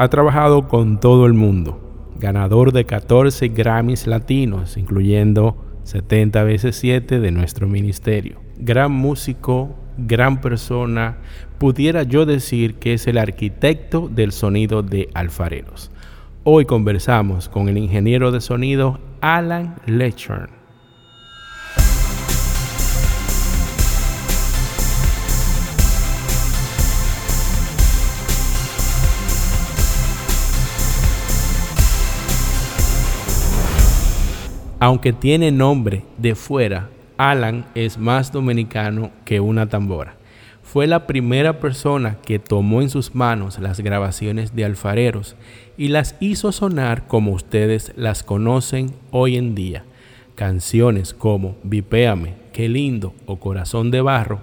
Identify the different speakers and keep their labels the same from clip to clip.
Speaker 1: Ha trabajado con todo el mundo, ganador de 14 Grammys latinos, incluyendo 70 veces 7 de nuestro ministerio. Gran músico, gran persona, pudiera yo decir que es el arquitecto del sonido de alfareros. Hoy conversamos con el ingeniero de sonido Alan Lechern. Aunque tiene nombre de fuera, Alan es más dominicano que una tambora fue la primera persona que tomó en sus manos las grabaciones de alfareros y las hizo sonar como ustedes las conocen hoy en día. Canciones como Vipéame, Qué lindo o Corazón de Barro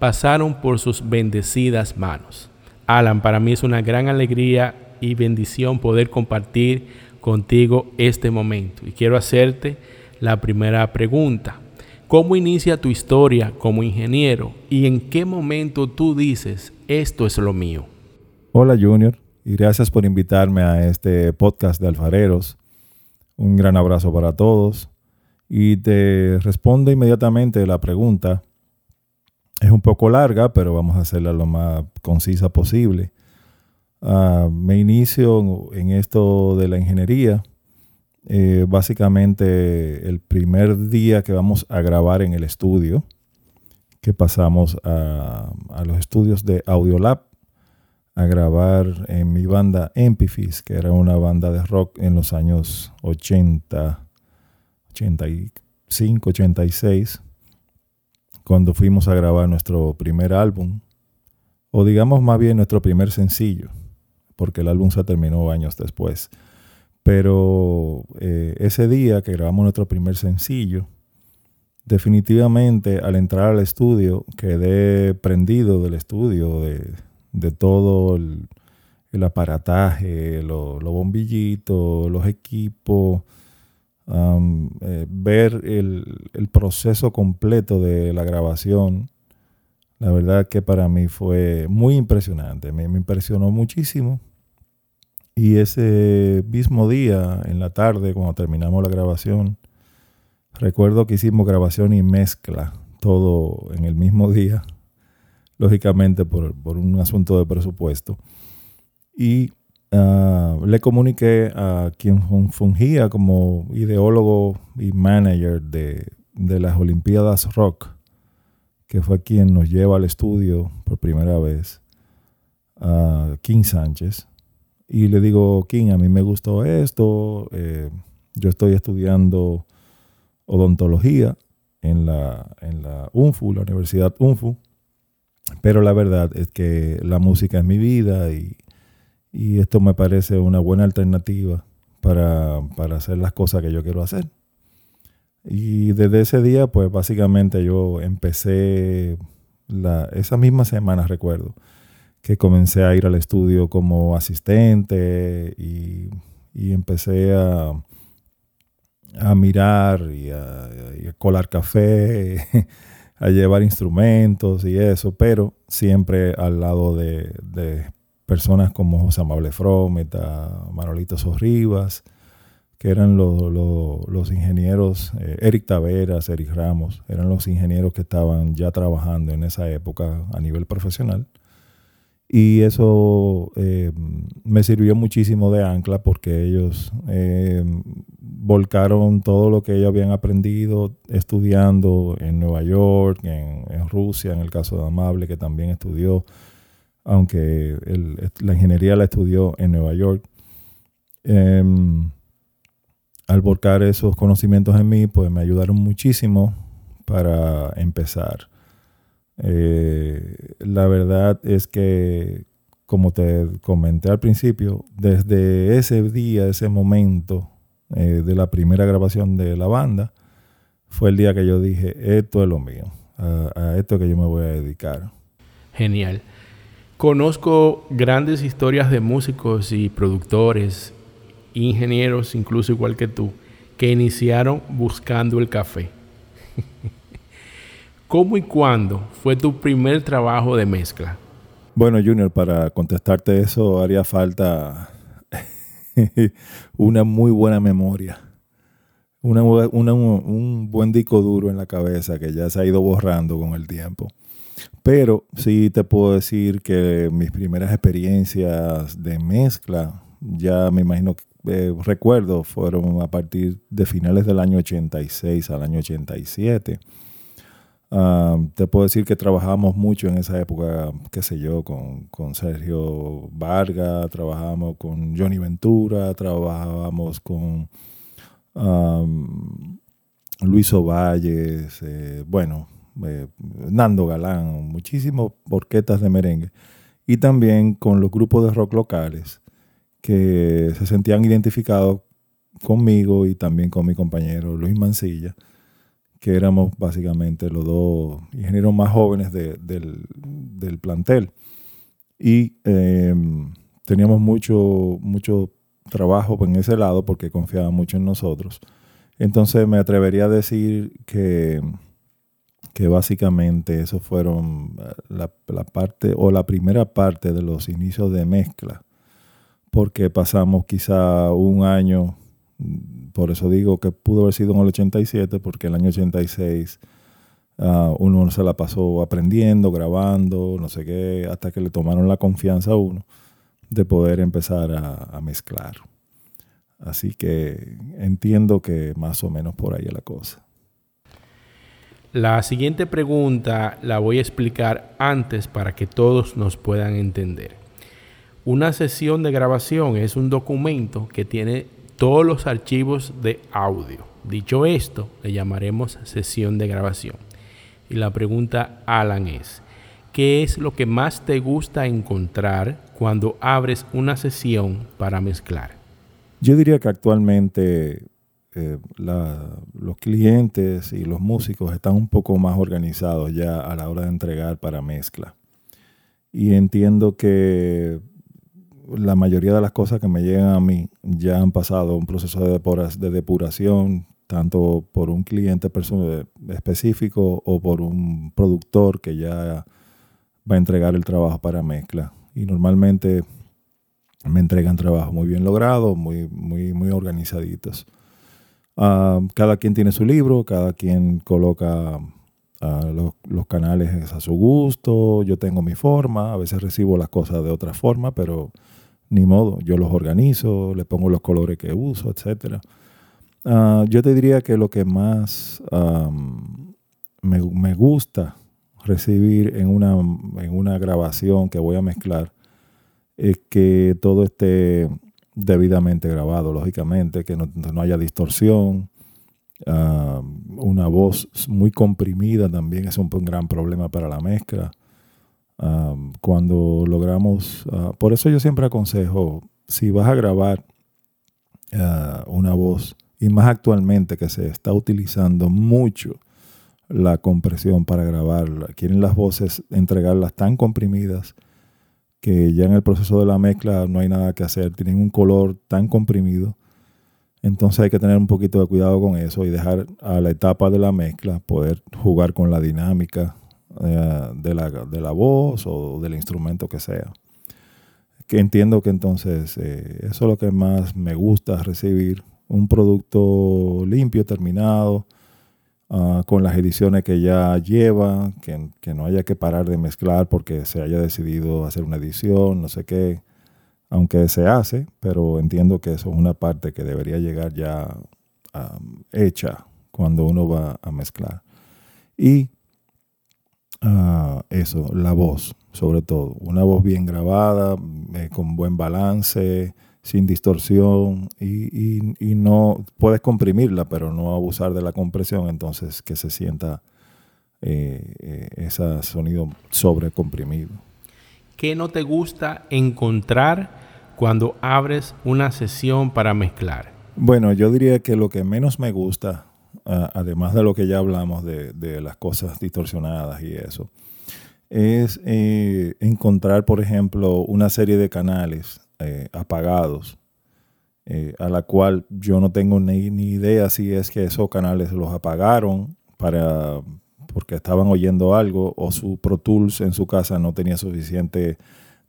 Speaker 1: pasaron por sus bendecidas manos. Alan, para mí es una gran alegría y bendición poder compartir contigo este momento. Y quiero hacerte la primera pregunta. ¿Cómo inicia tu historia como ingeniero y en qué momento tú dices, esto es lo mío?
Speaker 2: Hola Junior y gracias por invitarme a este podcast de alfareros. Un gran abrazo para todos y te respondo inmediatamente la pregunta. Es un poco larga, pero vamos a hacerla lo más concisa posible. Ah, me inicio en esto de la ingeniería. Eh, básicamente el primer día que vamos a grabar en el estudio, que pasamos a, los estudios de Audiolab a grabar en mi banda Empifis, que era una banda de rock en los años 80, 85, 86, cuando fuimos a grabar nuestro primer álbum, o digamos más bien nuestro primer sencillo, porque el álbum se terminó años después. Pero eh, ese día que grabamos nuestro primer sencillo, definitivamente al entrar al estudio quedé prendido del estudio, de, todo el, aparataje, los bombillitos, los equipos, eh, ver el, proceso completo de la grabación. La verdad que para mí fue muy impresionante, me impresionó muchísimo y ese mismo día, en la tarde, cuando terminamos la grabación, recuerdo que hicimos grabación y mezcla, todo en el mismo día, lógicamente por, un asunto de presupuesto. Y ah, le comuniqué a quien fungía como ideólogo y manager de, de las Olimpiadas Rock, que fue quien nos lleva al estudio por primera vez, a King Sánchez y le digo, King, a mí me gustó esto, eh, yo estoy estudiando odontología en la, en la UNFU, la Universidad UNFU, pero la verdad es que la música es mi vida y, esto me parece una buena alternativa para, hacer las cosas que yo quiero hacer. Y desde ese día, pues básicamente yo empecé la, esa misma semana, recuerdo, que comencé a ir al estudio como asistente y, empecé a, a mirar y a, colar café, a llevar instrumentos y eso, pero siempre al lado de, personas como José Amable Frometa, Manolito Sorribas, que eran los, ingenieros, eh, Eric Taveras, Eric Ramos, eran los ingenieros que estaban ya trabajando en esa época a nivel profesional. Y eso eh, me sirvió muchísimo de ancla porque ellos eh, volcaron todo lo que ellos habían aprendido estudiando en Nueva York, en, Rusia, en el caso de Amable, que también estudió, aunque la ingeniería la estudió en Nueva York. Em, al volcar esos conocimientos en mí, pues me ayudaron muchísimo para empezar. Eh, la verdad es que, como te comenté al principio, desde ese día, ese momento eh, de la primera grabación de la banda, fue el día que yo dije, esto es lo mío, a, a esto que yo me voy a dedicar.
Speaker 1: Genial. Conozco grandes historias de músicos y productores, ingenieros, incluso igual que tú, que iniciaron buscando el café. ¿Cómo y cuándo fue tu primer trabajo de mezcla?
Speaker 2: Bueno, Junior, para contestarte eso haría falta una muy buena memoria. un buen disco duro en la cabeza que ya se ha ido borrando con el tiempo. Pero sí te puedo decir que mis primeras experiencias de mezcla, ya me imagino eh, recuerdo, fueron a partir de finales del año 86 al año 87. Te puedo decir que trabajamos mucho en esa época, qué sé yo, con, con Sergio Vargas, trabajamos con Johnny Ventura, trabajábamos con Luis Ovalles, eh, bueno, eh, Nando Galán, muchísimas orquetas de merengue, y también con los grupos de rock locales que se sentían identificados conmigo y también con mi compañero Luis Mancilla, que éramos básicamente los dos ingenieros más jóvenes del, plantel. Y em, teníamos mucho, mucho trabajo en ese lado porque confiaban mucho en nosotros. Entonces me atrevería a decir que que básicamente eso fueron eh, la, la, parte o la primera parte de los inicios de mezcla, porque pasamos quizá un año, por eso digo que pudo haber sido en el 87, porque el año 86 uh, uno se la pasó aprendiendo, grabando, no sé qué, hasta que le tomaron la confianza a uno de poder empezar a, a mezclar. Así que entiendo que más o menos por ahí es la cosa.
Speaker 1: La siguiente pregunta la voy a explicar antes para que todos nos puedan entender. Una sesión de grabación es un documento que tiene todos los archivos de audio. Dicho esto, le llamaremos sesión de grabación. Y la pregunta, Alan, es, ¿qué es lo que más te gusta encontrar cuando abres una sesión para mezclar?
Speaker 2: Yo diría que actualmente eh, los clientes y los músicos están un poco más organizados ya a la hora de entregar para mezcla. Y entiendo que la mayoría de las cosas que me llegan a mí ya han pasado un proceso de, de depuración, tanto por un cliente específico o por un productor que ya va a entregar el trabajo para mezcla. Y normalmente me entregan trabajos muy bien logrados, muy, muy, muy organizaditos. Ah, cada quien tiene su libro, cada quien coloca ah, los, canales a su gusto, yo tengo mi forma, a veces recibo las cosas de otra forma, pero ni modo, yo los organizo, le pongo los colores que uso, etc. Ah, yo te diría que lo que más me, me, gusta recibir en una, en una grabación que voy a mezclar es que todo esté debidamente grabado, lógicamente, que no, haya distorsión. Ah, una voz muy comprimida también es un, gran problema para la mezcla. Ah, cuando logramos, ah, por eso yo siempre aconsejo, si vas a grabar una voz, y más actualmente que se está utilizando mucho la compresión para grabarla, quieren las voces entregarlas tan comprimidas que ya en el proceso de la mezcla no hay nada que hacer, tienen un color tan comprimido. Entonces hay que tener un poquito de cuidado con eso y dejar a la etapa de la mezcla poder jugar con la dinámica eh, de, la, de, la, voz o del instrumento que sea. Que entiendo que entonces eh, eso es lo que más me gusta recibir, un producto limpio, terminado, Ah, con las ediciones que ya lleva, que, no haya que parar de mezclar porque se haya decidido hacer una edición, no sé qué, aunque se hace, pero entiendo que eso es una parte que debería llegar ya hecha cuando uno va a mezclar. Y ah, eso, la voz, sobre todo, una voz bien grabada, eh, con buen balance, sin distorsión y, no puedes comprimirla, pero no abusar de la compresión, entonces que se sienta eh, eh, ese sonido sobrecomprimido.
Speaker 1: ¿Qué no te gusta encontrar cuando abres una sesión para mezclar?
Speaker 2: Bueno, yo diría que lo que menos me gusta, además de lo que ya hablamos de, las cosas distorsionadas y eso, es eh, encontrar, por ejemplo, una serie de canales eh, apagados, eh, a la cual yo no tengo ni, idea si es que esos canales los apagaron para, porque estaban oyendo algo o su Pro Tools en su casa no tenía suficiente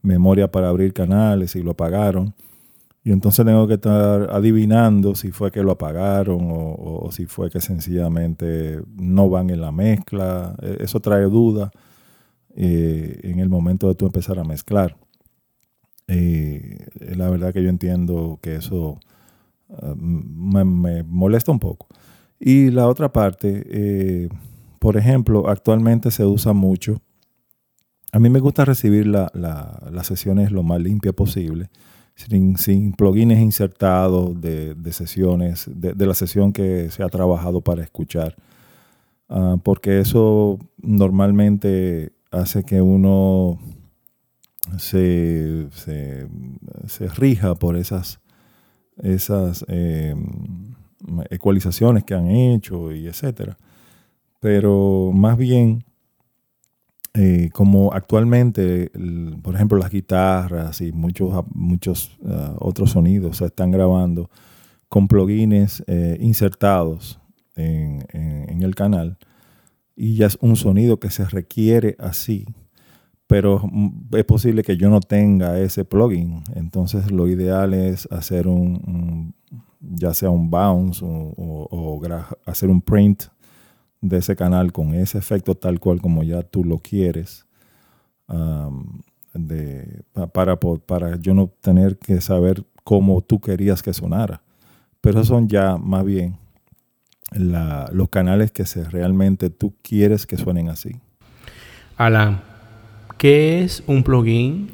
Speaker 2: memoria para abrir canales y lo apagaron. Y entonces tengo que estar adivinando si fue que lo apagaron o, si fue que sencillamente no van en la mezcla. E, eso trae duda eh, en el momento de tú empezar a mezclar. Eh, la verdad que yo entiendo que eso ah, me, molesta un poco. Y la otra parte, eh, por ejemplo, actualmente se usa mucho. A mí me gusta recibir las sesiones lo más limpia posible sin, plugins insertados de, sesiones, de, la sesión que se ha trabajado para escuchar. Ah, porque eso normalmente hace que uno se, rija por esas, esas eh, ecualizaciones que han hecho y etcétera. Pero más bien eh, como actualmente, por ejemplo, las guitarras y muchos, muchos ah, otros sonidos se están grabando con plugins eh, insertados en, el canal y ya es un sonido que se requiere así, pero es posible que yo no tenga ese plugin. Entonces lo ideal es hacer un, ya sea un bounce o hacer un print de ese canal con ese efecto tal cual como ya tú lo quieres, de, para, para yo no tener que saber cómo tú querías que sonara. Pero son ya más bien los canales que se, realmente tú quieres que suenen así.
Speaker 1: Alan, ¿qué es un plugin?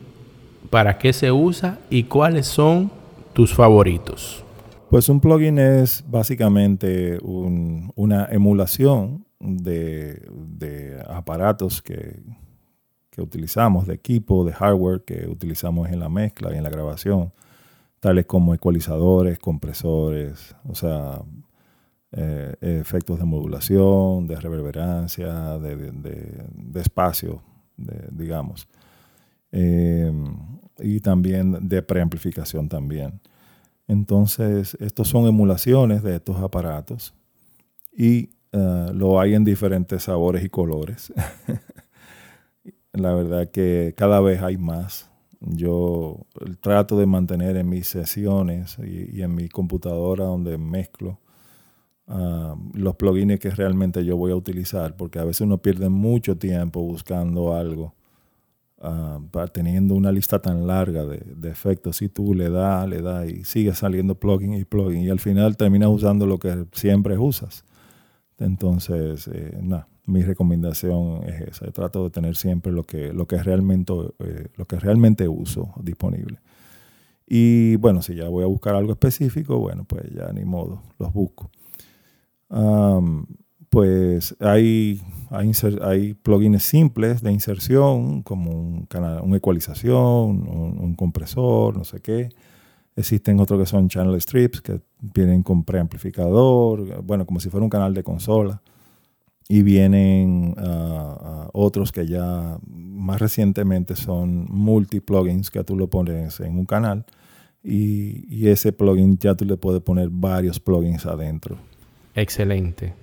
Speaker 1: ¿Para qué se usa? ¿Y cuáles son tus favoritos?
Speaker 2: Pues un plugin es básicamente una emulación de, aparatos que, utilizamos, de equipo, de hardware que utilizamos en la mezcla y en la grabación, tales como ecualizadores, compresores, o sea, eh, efectos de modulación, de reverberancia, de, espacio, digamos. Eh, y también de preamplificación también. Entonces, estos son emulaciones de estos aparatos y uh, lo hay en diferentes sabores y colores. La verdad que cada vez hay más. Yo trato de mantener en mis sesiones y, en mi computadora donde mezclo uh, los plugins que realmente yo voy a utilizar, porque a veces uno pierde mucho tiempo buscando algo Ah, teniendo una lista tan larga de, efectos, si tú le das, le das y sigue saliendo plugin y plugin y al final terminas usando lo que siempre usas. Entonces, eh, mi recomendación es esa. trato de tener siempre lo que, lo que, realmente, eh, lo que realmente uso disponible. Y bueno, si ya voy a buscar algo específico, bueno, pues ya ni modo, los busco pues hay, hay, plugins simples de inserción, como un canal, una ecualización, un, compresor, no sé qué. Existen otros que son channel strips, que vienen con preamplificador, bueno, como si fuera un canal de consola. Y vienen ah, otros que ya más recientemente son multi-plugins que tú lo pones en un canal. Y ese plugin ya tú le puedes poner varios plugins adentro.
Speaker 1: Excelente.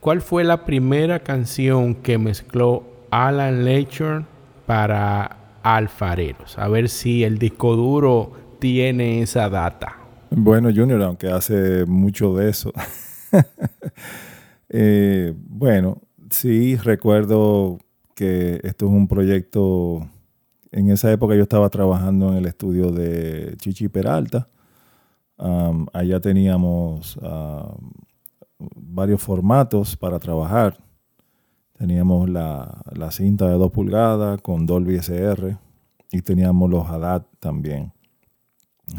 Speaker 1: ¿Cuál fue la primera canción que mezcló Alan Lecture para Alfareros? A ver si el disco duro tiene esa data.
Speaker 2: Bueno, Junior, aunque hace mucho de eso. Eh, bueno, sí, recuerdo que esto es un proyecto. En esa época yo estaba trabajando en el estudio de Chichi Peralta. allá teníamos varios formatos para trabajar. Teníamos la, cinta de 2 pulgadas con Dolby SR y teníamos los HADAT también.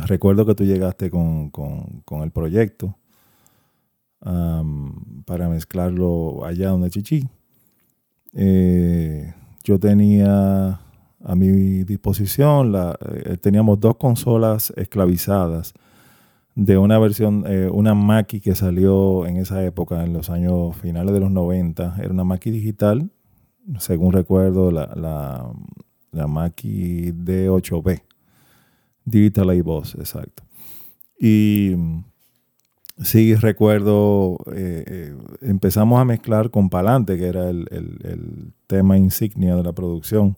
Speaker 2: Recuerdo que tú llegaste con, el proyecto para mezclarlo allá donde Chichi. Eh, yo tenía a mi disposición, la, eh, teníamos dos consolas esclavizadas de una versión, eh, una Mackie que salió en esa época, en los años finales de los 90. Era una Mackie digital, según recuerdo, la, la, Mackie D8B. Digital A-Boss, exacto. Y sí recuerdo, eh, eh, empezamos a mezclar con Palante, que era el, tema insignia de la producción.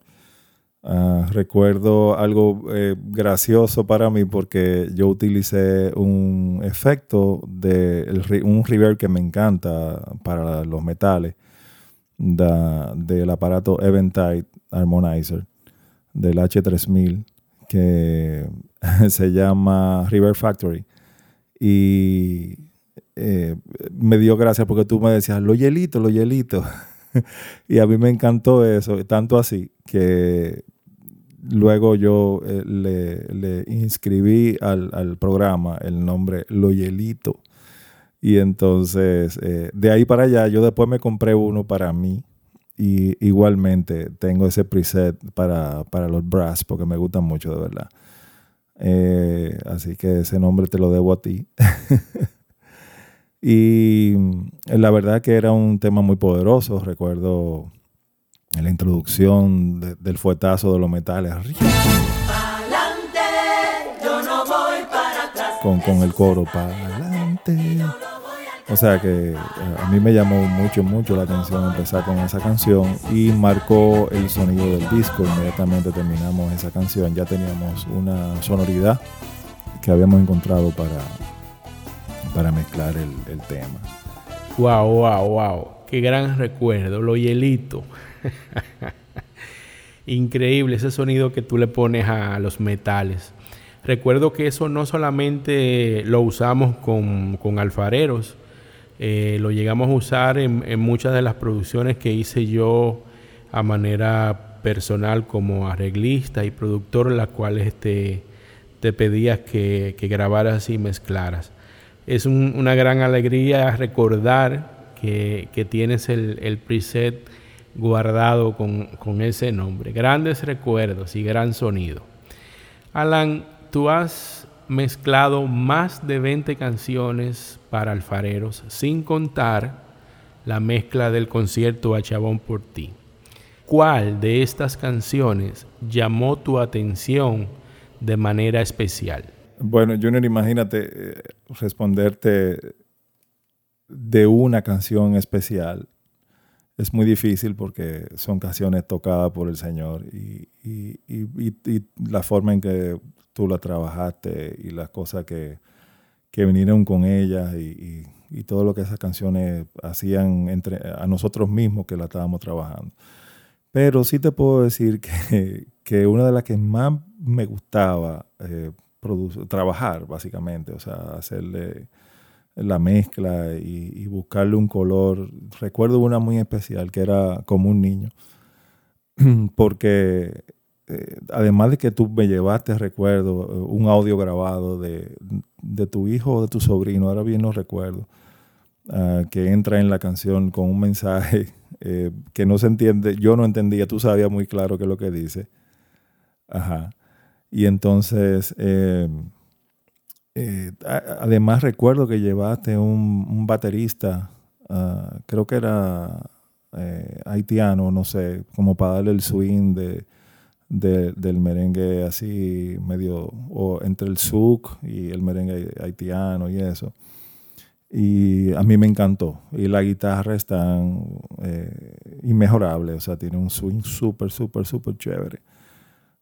Speaker 2: Ah, recuerdo algo eh, gracioso para mí porque yo utilicé un efecto de un reverb que me encanta para los metales del aparato Eventide Harmonizer del H3000 que se llama River Factory y eh, me dio gracia porque tú me decías, lo hielito, lo hielito. y a mí me encantó eso, tanto así que luego yo eh, le, inscribí al, programa el nombre Lo Hielito. Y entonces, eh, de ahí para allá, yo después me compré uno para mí. Y igualmente tengo ese preset para, para los brass porque me gustan mucho, de verdad. Eh, así que ese nombre te lo debo a ti. y la verdad que era un tema muy poderoso. Recuerdo la introducción del fuetazo de los metales. Con, con el coro para adelante. O sea que eh, a mí me llamó mucho, mucho la atención empezar con esa canción y marcó el sonido del disco. Inmediatamente terminamos esa canción, ya teníamos una sonoridad que habíamos encontrado para, para mezclar el, tema.
Speaker 1: Wow, wow, wow. Qué gran recuerdo, lo hielito. Increíble ese sonido que tú le pones a los metales. Recuerdo que eso no solamente lo usamos con, con alfareros, eh, lo llegamos a usar en, muchas de las producciones que hice yo a manera personal como arreglista y productor, las cuales este, te pedías que, grabaras y mezclaras. Es una gran alegría recordar que, tienes el, preset guardado con, con ese nombre. Grandes recuerdos y gran sonido. Alan, tú has mezclado más de 20 canciones para alfareros, sin contar la mezcla del concierto a Chabón por ti. ¿Cuál de estas canciones llamó tu atención de manera especial?
Speaker 2: Bueno, Junior, imagínate eh, responderte de una canción especial. Es muy difícil porque son canciones tocadas por el Señor y, y la forma en que tú la trabajaste y las cosas que, vinieron con ellas y, todo lo que esas canciones hacían entre, a nosotros mismos que la estábamos trabajando. Pero sí te puedo decir que, una de las que más me gustaba eh, trabajar, básicamente, o sea, hacerle la mezcla y, buscarle un color. Recuerdo una muy especial que era como un niño, porque eh, además de que tú me llevaste, recuerdo, eh, un audio grabado de, tu hijo o de tu sobrino, ahora bien no recuerdo, ah, que entra en la canción con un mensaje eh, que no se entiende, yo no entendía, tú sabías muy claro qué es lo que dice. Ajá. Y entonces, además recuerdo que llevaste un, un baterista, ah, creo que era haitiano, no sé, como para darle el swing de del merengue así medio, o entre el souk y el merengue haitiano y eso. Y a mí me encantó. Y la guitarra es tan eh, inmejorable, o sea, tiene un swing súper, súper, súper chévere.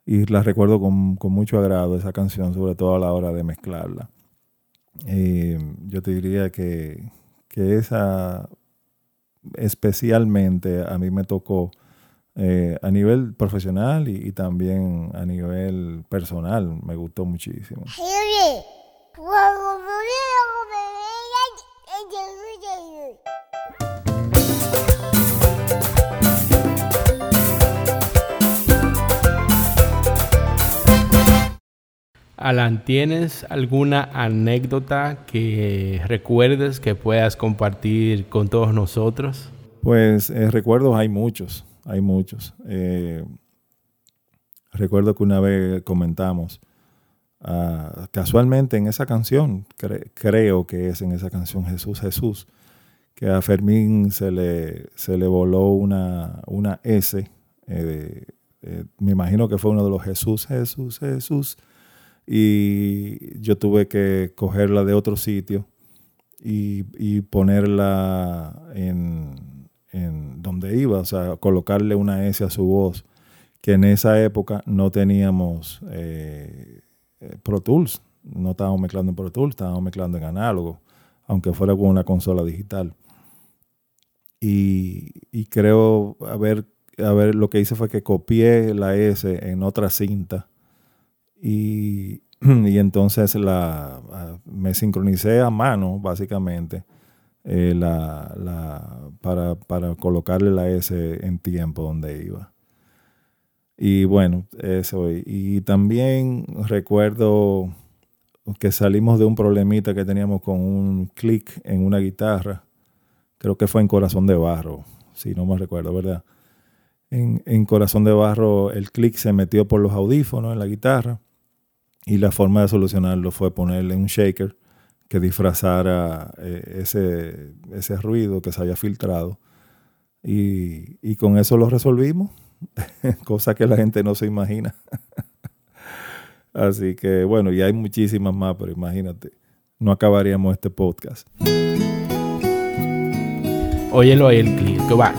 Speaker 2: Y la recuerdo con, con, mucho agrado esa canción, sobre todo a la hora de mezclarla. yo te diría que, que esa especialmente a mí me tocó eh, a nivel profesional y, también a nivel personal me gustó muchísimo.
Speaker 1: Alan, ¿tienes alguna anécdota que recuerdes que puedas compartir con todos nosotros?
Speaker 2: Pues eh, recuerdos hay muchos hay muchos. Eh, recuerdo que una vez comentamos, ah, casualmente en esa canción, creo que es en esa canción Jesús, Jesús, que a Fermín se le, se le voló una, una S. Eh, eh, me imagino que fue uno de los Jesús, Jesús, Jesús. Y yo tuve que cogerla de otro sitio y, ponerla en, en, donde iba, o sea, colocarle una S a su voz, que en esa época no teníamos eh, eh, Pro Tools, no estábamos mezclando en Pro Tools, estábamos mezclando en análogo, aunque fuera con una consola digital. Y, y creo, a ver, lo que hice fue que copié la S en otra cinta y, y entonces la, me sincronicé a mano, básicamente, eh, la, para, para, colocarle la S en tiempo donde iba. Y bueno, eso. Y también recuerdo que salimos de un problemita que teníamos con un clic en una guitarra. Creo que fue en Corazón de Barro, si no me recuerdo, ¿verdad? En, en Corazón de Barro el clic se metió por los audífonos en la guitarra y la forma de solucionarlo fue ponerle un shaker que disfrazara eh, ese, ese, ruido que se había filtrado. Y, y con eso lo resolvimos, cosa que la gente no se imagina. Así que bueno, y hay muchísimas más, pero imagínate, no acabaríamos este podcast.
Speaker 1: Óyelo ahí el que va.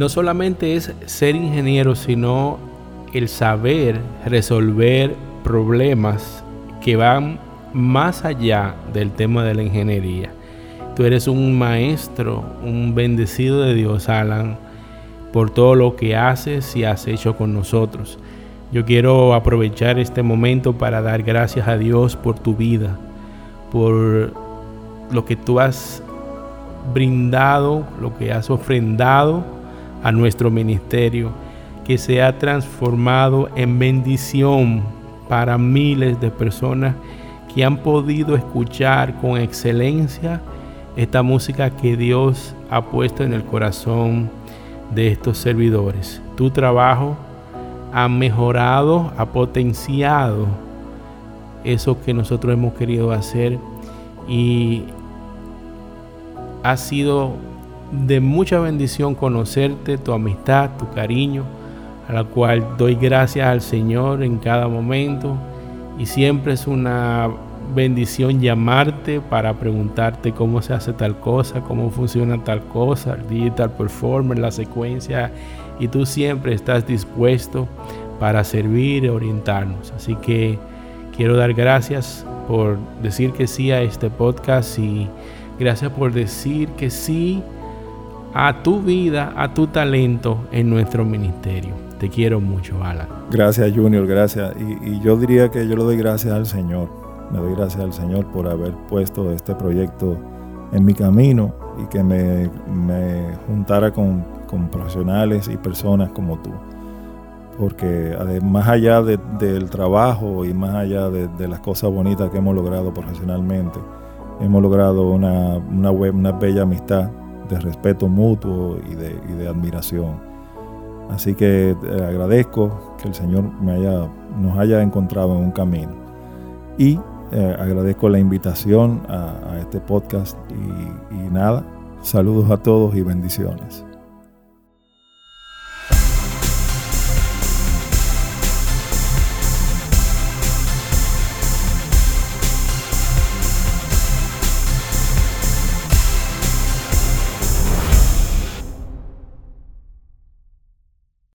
Speaker 1: No solamente es ser ingeniero, sino el saber resolver problemas que van más allá del tema de la ingeniería. Tú eres un maestro, un bendecido de Dios, Alan, por todo lo que haces y has hecho con nosotros. Yo quiero aprovechar este momento para dar gracias a Dios por tu vida, por lo que tú has brindado, lo que has ofrendado a nuestro ministerio, que se ha transformado en bendición para miles de personas que han podido escuchar con excelencia esta música que Dios ha puesto en el corazón de estos servidores. Tu trabajo ha mejorado, ha potenciado eso que nosotros hemos querido hacer y ha sido de mucha bendición conocerte, tu amistad, tu cariño, a la cual doy gracias al Señor en cada momento y siempre es una bendición llamarte para preguntarte cómo se hace tal cosa, cómo funciona tal cosa, el digital performer, la secuencia y tú siempre estás dispuesto para servir y orientarnos. Así que quiero dar gracias por decir que sí a este podcast y Gracias por decir que sí a tu vida, a tu talento en nuestro ministerio. Te quiero mucho, Alan.
Speaker 2: Gracias, Junior, gracias. Y, yo diría que yo le doy gracias al Señor. Me doy gracias al Señor por haber puesto este proyecto en mi camino y que me, juntara con, profesionales y personas como tú. Porque más allá del trabajo y más allá de las cosas bonitas que hemos logrado profesionalmente, hemos logrado una, una bella amistad de respeto mutuo y de, admiración. Así que eh, agradezco que el Señor me haya, nos haya encontrado en un camino. Y eh, agradezco la invitación a, este podcast y nada, saludos a todos y bendiciones.